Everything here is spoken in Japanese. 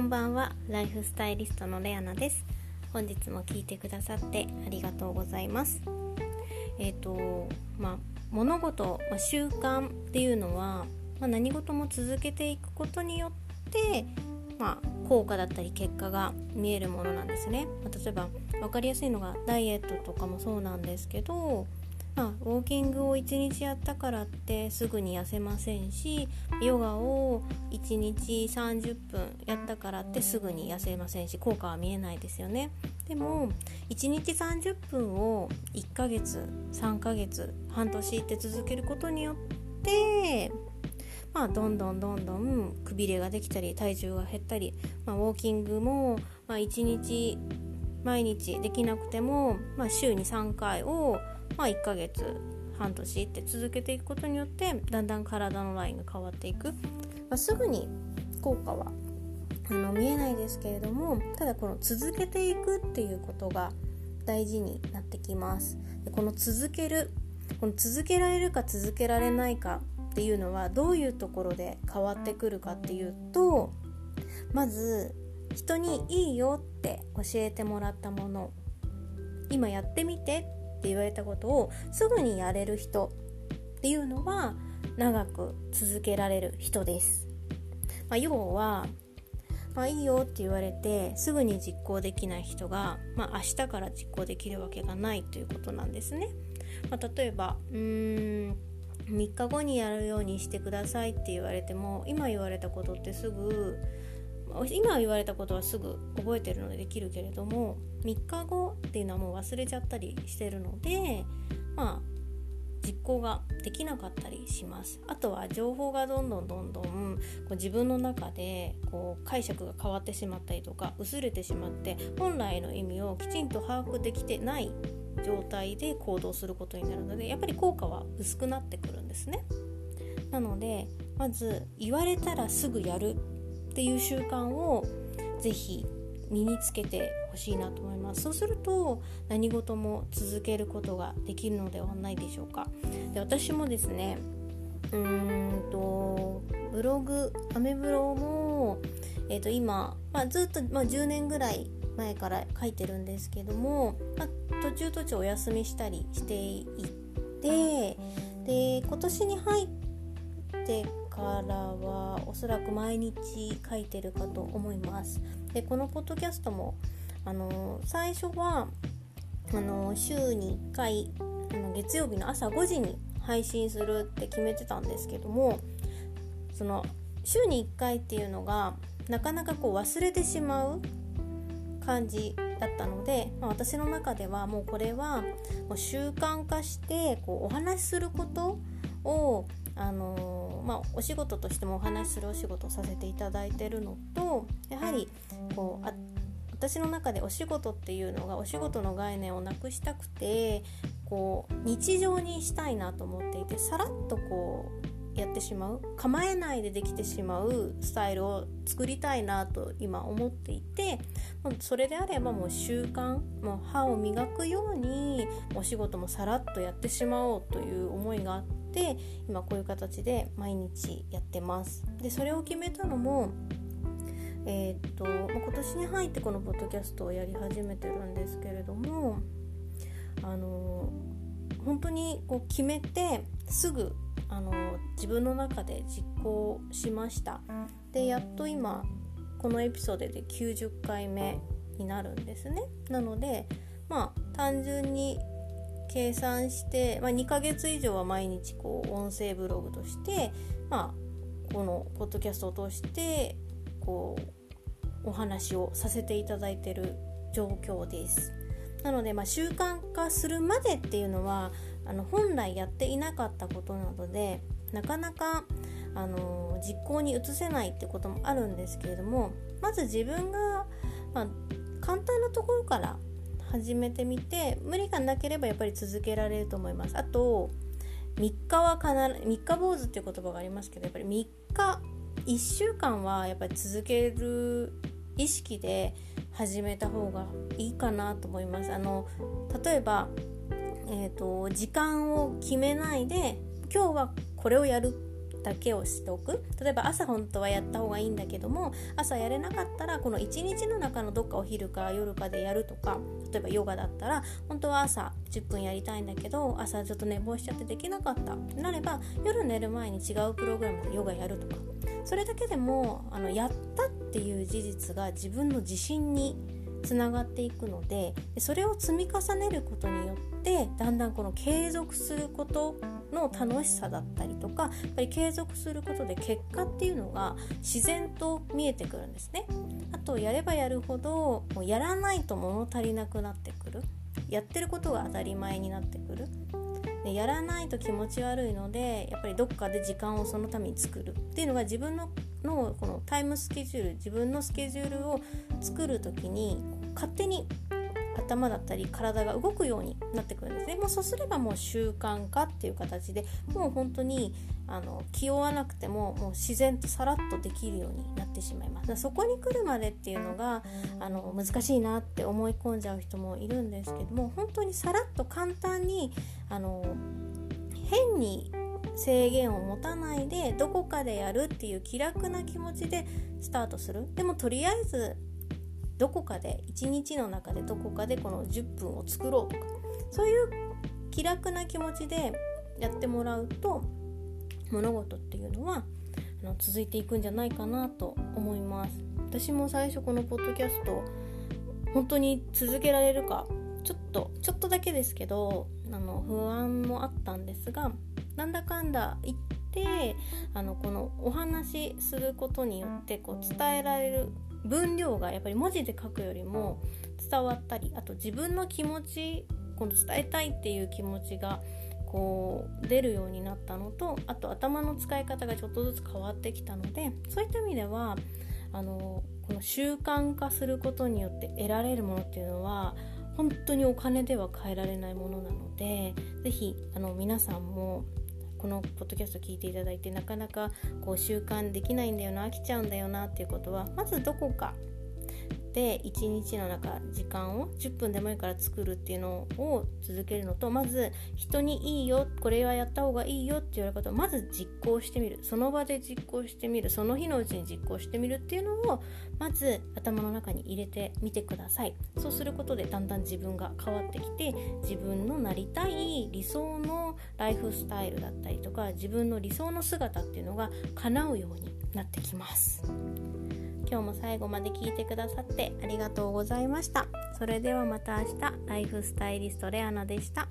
こんばんは。ライフスタイリストのレアナです。本日も聞いてくださってありがとうございます。えっ、ー、とまあ物事、まあ、習慣っていうのは、まあ、何事も続けていくことによってまあ、効果だったり結果が見えるものなんですね、まあ、例えば分かりやすいのがダイエットとかもそうなんですけどまあ、ウォーキングを1日やったからってすぐに痩せませんしヨガを1日30分やったからってすぐに痩せませんし効果は見えないですよね。でも1日30分を1ヶ月3ヶ月半年って続けることによってまあ、どんどんどんどんくびれができたり体重が減ったり、まあ、ウォーキングも、まあ、1日毎日できなくても、まあ、週に3回をまあ、1ヶ月半年って続けていくことによってだんだん体のラインが変わっていく、まあ、すぐに効果はあの見えないですけれどもただこの続けていくっていうことが大事になってきます。でこの続けるこの続けられるか続けられないかっていうのはどういうところで変わってくるかっていうとまず人にいいよって教えてもらったもの。今やってみてって言われたことをすぐにやれる人っていうのは長く続けられる人です。まあ、要は、まあ、いいよって言われてすぐに実行できない人が、まあ、明日から実行できるわけがないということなんですね。まあ、例えばうーん3日後にやるようにしてくださいって言われても今言われたことってすぐ今言われたことはすぐ覚えてるのでできるけれども3日後っていうのはもう忘れちゃったりしてるのでまあ実行ができなかったりします。あとは情報がどんどんどんどんこう自分の中でこう解釈が変わってしまったりとか薄れてしまって本来の意味をきちんと把握できてない状態で行動することになるのでやっぱり効果は薄くなってくるんですね。なのでまず言われたらすぐやる。っていう習慣をぜひ身につけてほしいなと思います。そうすると何事も続けることができるのではないでしょうか。で私もですねうーんとブログアメブロも、えー、と今、まあ、ずっと、まあ、10年ぐらい前から書いてるんですけども、まあ、途中途中お休みしたりしていてで今年に入ってからはおそらく毎日書いてるかと思います。でこのポッドキャストもあの最初はあの週に1回あの月曜日の朝5時に配信するって決めてたんですけどもその週に1回っていうのがなかなかこう忘れてしまう感じだったので、まあ、私の中ではもうこれはもう習慣化してこうお話しすることをまあ、お仕事としてもお話しするお仕事をさせていただいてるのとやはりこうあ私の中でお仕事っていうのがお仕事の概念をなくしたくてこう日常にしたいなと思っていてさらっとこうやってしまう構えないでできてしまうスタイルを作りたいなと今思っていてそれであればもう習慣もう歯を磨くようにお仕事もさらっとやってしまおうという思いがあって。って今こういう形で毎日やってます。でそれを決めたのもえー、っと今年に入ってこのポッドキャストをやり始めてるんですけれどもあの本当にこう決めてすぐあの自分の中で実行しました。でやっと今このエピソードで90回目になるんですね。なのでまあ単純に計算して、まあ、2ヶ月以上は毎日こう音声ブログとして、まあ、このポッドキャストを通してこうお話をさせていただいてる状況です。なので、まあ、習慣化するまでっていうのはあの本来やっていなかったことなのでなかなかあの実行に移せないってこともあるんですけれどもまず自分が、まあ、簡単なところから始めてみて無理がなければやっぱり続けられると思います。あと3日は必ず3日坊主っていう言葉がありますけどやっぱり3日1週間はやっぱり続ける意識で始めた方がいいかなと思います。あの例えば、えーと、時間を決めないで今日はこれをやるだけをしておく。例えば朝本当はやった方がいいんだけども朝やれなかったらこの1日の中のどっかお昼か夜かでやるとか例えばヨガだったら本当は朝10分やりたいんだけど朝ちょっと寝坊しちゃってできなかったなれば夜寝る前に違うプログラムでヨガやるとかそれだけでもあのやったっていう事実が自分の自信につながっていくのでそれを積み重ねることによってだんだんこの継続することの楽しさだったりとかやっぱり継続することで結果っていうのが自然と見えてくるんですね。とやればやるほどもうやらないと物足りなくなってくる。やってることが当たり前になってくる。でやらないと気持ち悪いのでやっぱりどっかで時間をそのために作る。っていうのが自分ののこのタイムスケジュール自分のスケジュールを作る時に勝手に頭だったり体が動くようになってくるんですね。もうそうすればもう習慣化っていう形でもう本当にあの気負わなくてももう自然とさらっとできるようになってしまいます。そこに来るまでっていうのがあの難しいなって思い込んじゃう人もいるんですけども本当にさらっと簡単にあの変に制限を持たないでどこかでやるっていう気楽な気持ちでスタートする。でもとりあえずどこかで1日の中でどこかでこの10分を作ろうとかそういう気楽な気持ちでやってもらうと物事っていうのはあの続いていくんじゃないかなと思います。私も最初このポッドキャスト本当に続けられるかちょっとちょっとだけですけどあの不安もあったんですがなんだかんだ言ってあのこのお話しすることによってこう伝えられる分量がやっぱり文字で書くよりも伝わったりあと自分の気持ちこの伝えたいっていう気持ちがこう出るようになったのとあと頭の使い方がちょっとずつ変わってきたのでそういった意味ではあのこの習慣化することによって得られるものっていうのは本当にお金では変えられないものなので是非皆さんもこのポッドキャスト聞いていただいてなかなかこう習慣できないんだよな飽きちゃうんだよなっていうことはまずどこかで1日の中時間を10分でもいいから作るっていうのを続けるのとまず人にいいよこれはやった方がいいよって言われることをまず実行してみる。その場で実行してみる。その日のうちに実行してみるっていうのをまず頭の中に入れてみてください。そうすることでだんだん自分が変わってきて自分のなりたい理想のライフスタイルだったりとか自分の理想の姿っていうのが叶うようになってきます。今日も最後まで聞いてくださってありがとうございました。それではまた明日、ライフスタイリストレアナでした。